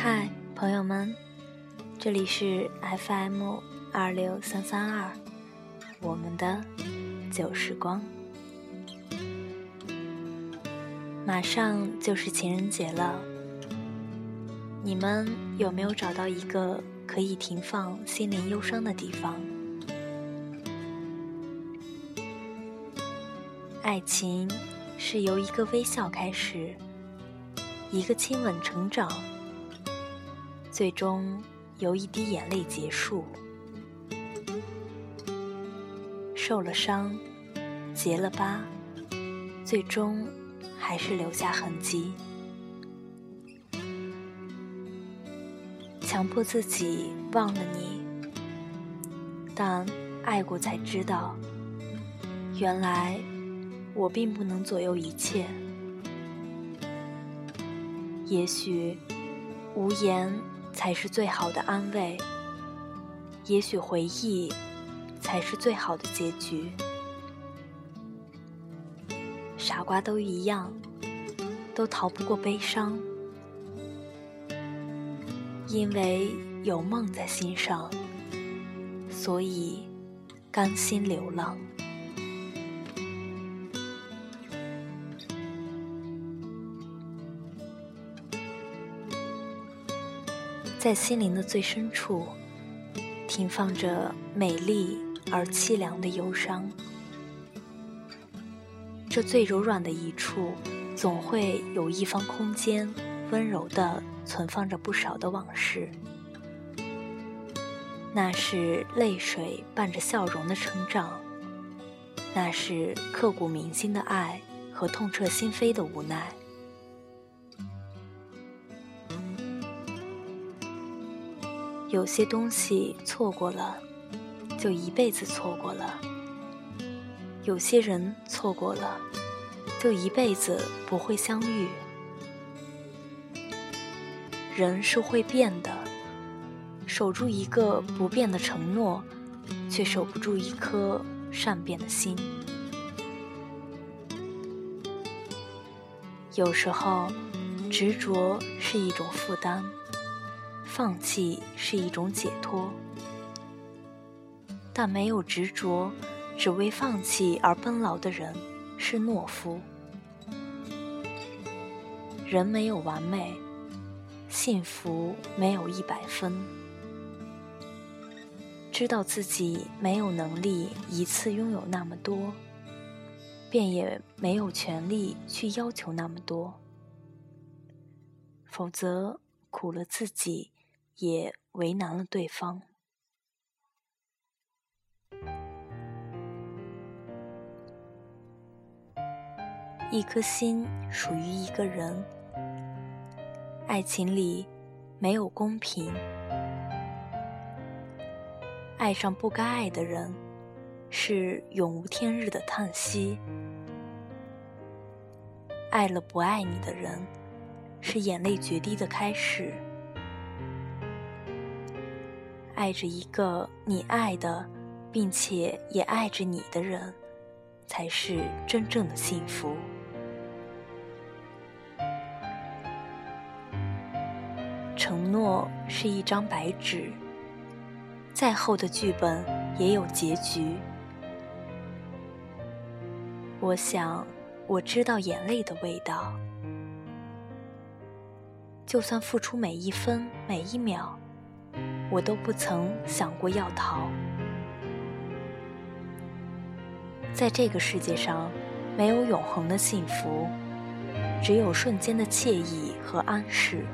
嗨，朋友们，这里是 FM 二六三三二，我们的旧时光。马上就是情人节了，你们有没有找到一个可以停放心灵忧伤的地方？爱情是由一个微笑开始，一个亲吻成长，最终由一滴眼泪结束。受了伤，结了疤，最终。还是留下痕迹，强迫自己忘了你，但爱过才知道，原来我并不能左右一切。也许无言才是最好的安慰，也许回忆才是最好的结局。傻瓜都一样，都逃不过悲伤，因为有梦在心上，所以甘心流浪。在心灵的最深处，停放着美丽而凄凉的忧伤。这最柔软的一处，总会有一方空间，温柔地存放着不少的往事。那是泪水伴着笑容的成长，那是刻骨铭心的爱和痛彻心扉的无奈。有些东西错过了，就一辈子错过了。有些人错过了，就一辈子不会相遇。人是会变的，守住一个不变的承诺，却守不住一颗善变的心。有时候，执着是一种负担，放弃是一种解脱，但没有执着。只为放弃而奔劳的人是懦夫。人没有完美，幸福没有一百分。知道自己没有能力一次拥有那么多，便也没有权利去要求那么多。否则，苦了自己，也为难了对方。一颗心属于一个人，爱情里没有公平。爱上不该爱的人，是永无天日的叹息；爱了不爱你的人，是眼泪决堤的开始。爱着一个你爱的，并且也爱着你的人，才是真正的幸福。承诺是一张白纸，再厚的剧本也有结局。我想，我知道眼泪的味道。就算付出每一分每一秒，我都不曾想过要逃。在这个世界上，没有永恒的幸福，只有瞬间的惬意和安适。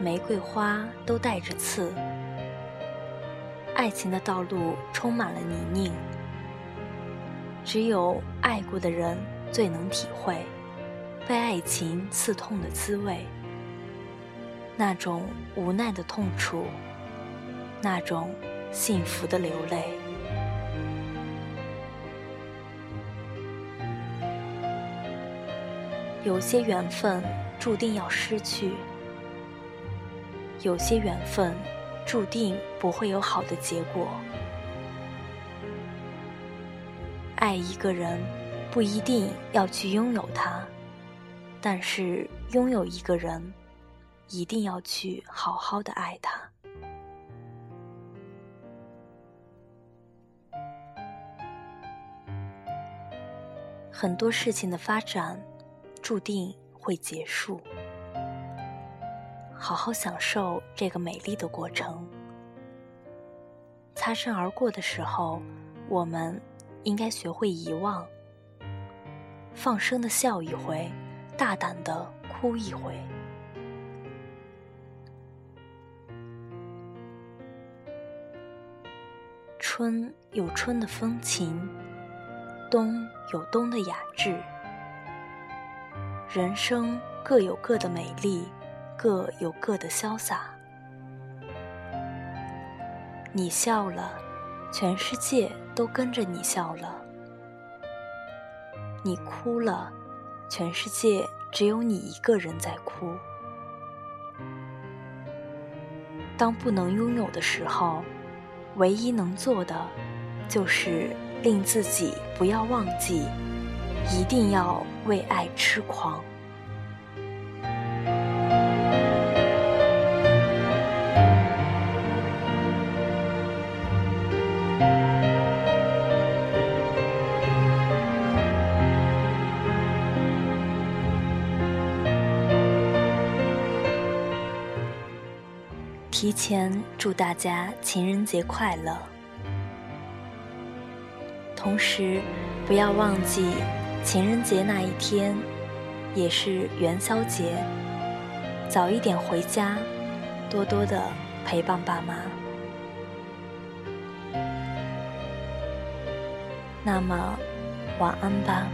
玫瑰花都带着刺，爱情的道路充满了泥泞。只有爱过的人最能体会被爱情刺痛的滋味，那种无奈的痛楚，那种幸福的流泪。有些缘分注定要失去。有些缘分，注定不会有好的结果。爱一个人，不一定要去拥有他，但是拥有一个人，一定要去好好的爱他。很多事情的发展，注定会结束。好好享受这个美丽的过程。擦身而过的时候，我们应该学会遗忘，放声的笑一回，大胆的哭一回。春有春的风情，冬有冬的雅致。人生各有各的美丽，各有各的潇洒。你笑了，全世界都跟着你笑了；你哭了，全世界只有你一个人在哭。当不能拥有的时候，唯一能做的，就是令自己不要忘记，一定要为爱痴狂。提前祝大家情人节快乐，同时不要忘记情人节那一天也是元宵节，早一点回家，多多的陪伴爸妈。那么，晚安吧。